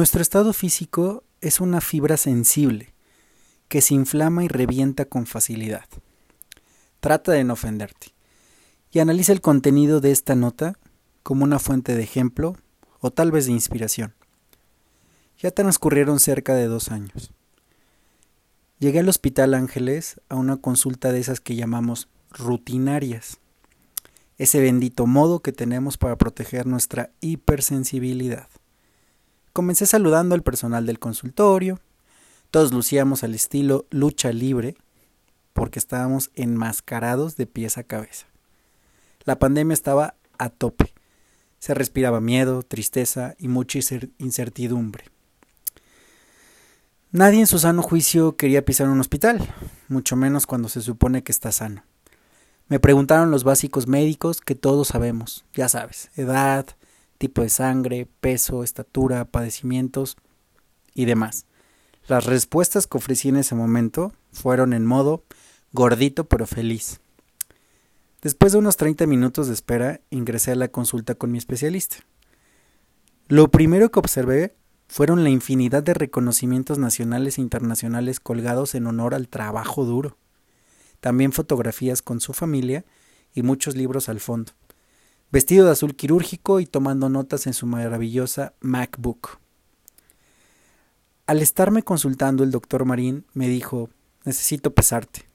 Nuestro estado físico es una fibra sensible que se inflama y revienta con facilidad. Trata de no ofenderte y analiza el contenido de esta nota como una fuente de ejemplo o tal vez de inspiración. Ya transcurrieron cerca de dos años. Llegué al Hospital Ángeles a una consulta de esas que llamamos rutinarias, ese bendito modo que tenemos para proteger nuestra hipersensibilidad. Comencé saludando al personal del consultorio. Todos lucíamos al estilo lucha libre porque estábamos enmascarados de pies a cabeza. La pandemia estaba a tope. Se respiraba miedo, tristeza y mucha incertidumbre. Nadie en su sano juicio quería pisar un hospital, mucho menos cuando se supone que está sano. Me preguntaron los básicos médicos que todos sabemos, ya sabes, edad, tipo de sangre, peso, estatura, padecimientos y demás. Las respuestas que ofrecí en ese momento fueron en modo gordito pero feliz. Después de unos 30 minutos de espera, ingresé a la consulta con mi especialista. Lo primero que observé fueron la infinidad de reconocimientos nacionales e internacionales colgados en honor al trabajo duro. También fotografías con su familia y muchos libros al fondo vestido de azul quirúrgico y tomando notas en su maravillosa MacBook. Al estarme consultando el doctor Marín me dijo, necesito pesarte.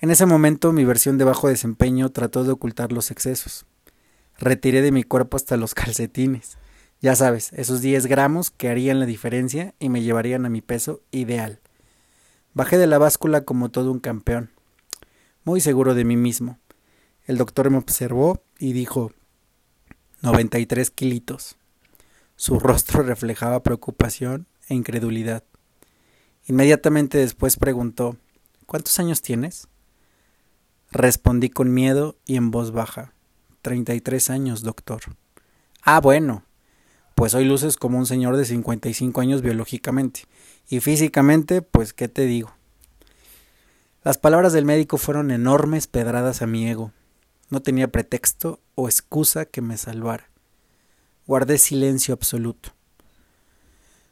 En ese momento mi versión de bajo desempeño trató de ocultar los excesos. Retiré de mi cuerpo hasta los calcetines. Ya sabes, esos 10 gramos que harían la diferencia y me llevarían a mi peso ideal. Bajé de la báscula como todo un campeón, muy seguro de mí mismo. El doctor me observó y dijo 93 kilitos. Su rostro reflejaba preocupación e incredulidad. Inmediatamente después preguntó ¿Cuántos años tienes? Respondí con miedo y en voz baja 33 años, doctor. Ah, bueno. Pues hoy luces como un señor de 55 años biológicamente. Y físicamente, pues, ¿qué te digo? Las palabras del médico fueron enormes pedradas a mi ego. No tenía pretexto o excusa que me salvara. Guardé silencio absoluto.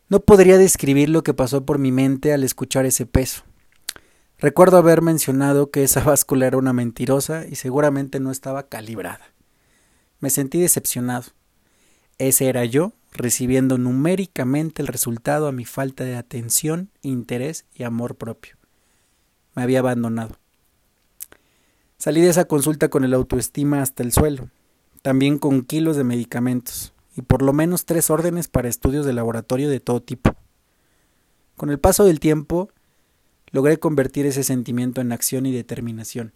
No podría describir lo que pasó por mi mente al escuchar ese peso. Recuerdo haber mencionado que esa báscula era una mentirosa y seguramente no estaba calibrada. Me sentí decepcionado. Ese era yo, recibiendo numéricamente el resultado a mi falta de atención, interés y amor propio. Me había abandonado. Salí de esa consulta con el autoestima hasta el suelo, también con kilos de medicamentos y por lo menos tres órdenes para estudios de laboratorio de todo tipo. Con el paso del tiempo, logré convertir ese sentimiento en acción y determinación.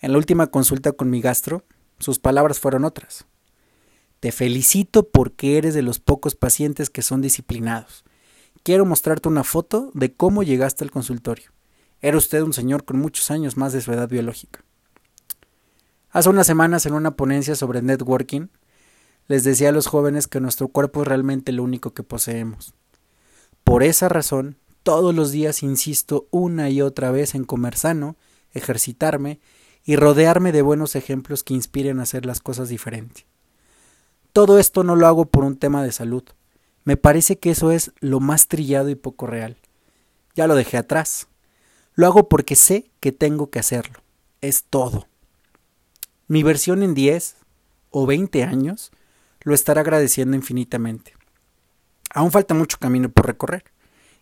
En la última consulta con mi gastro, sus palabras fueron otras. Te felicito porque eres de los pocos pacientes que son disciplinados. Quiero mostrarte una foto de cómo llegaste al consultorio. Era usted un señor con muchos años más de su edad biológica. Hace unas semanas en una ponencia sobre networking, les decía a los jóvenes que nuestro cuerpo es realmente lo único que poseemos. Por esa razón, todos los días insisto una y otra vez en comer sano, ejercitarme y rodearme de buenos ejemplos que inspiren a hacer las cosas diferentes. Todo esto no lo hago por un tema de salud. Me parece que eso es lo más trillado y poco real. Ya lo dejé atrás. Lo hago porque sé que tengo que hacerlo. Es todo. Mi versión en 10 o 20 años lo estará agradeciendo infinitamente. Aún falta mucho camino por recorrer.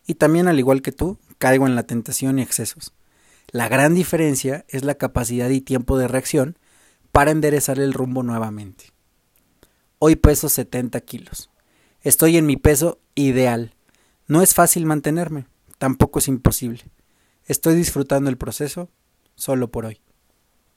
Y también, al igual que tú, caigo en la tentación y excesos. La gran diferencia es la capacidad y tiempo de reacción para enderezar el rumbo nuevamente. Hoy peso 70 kilos. Estoy en mi peso ideal. No es fácil mantenerme, tampoco es imposible. Estoy disfrutando el proceso solo por hoy.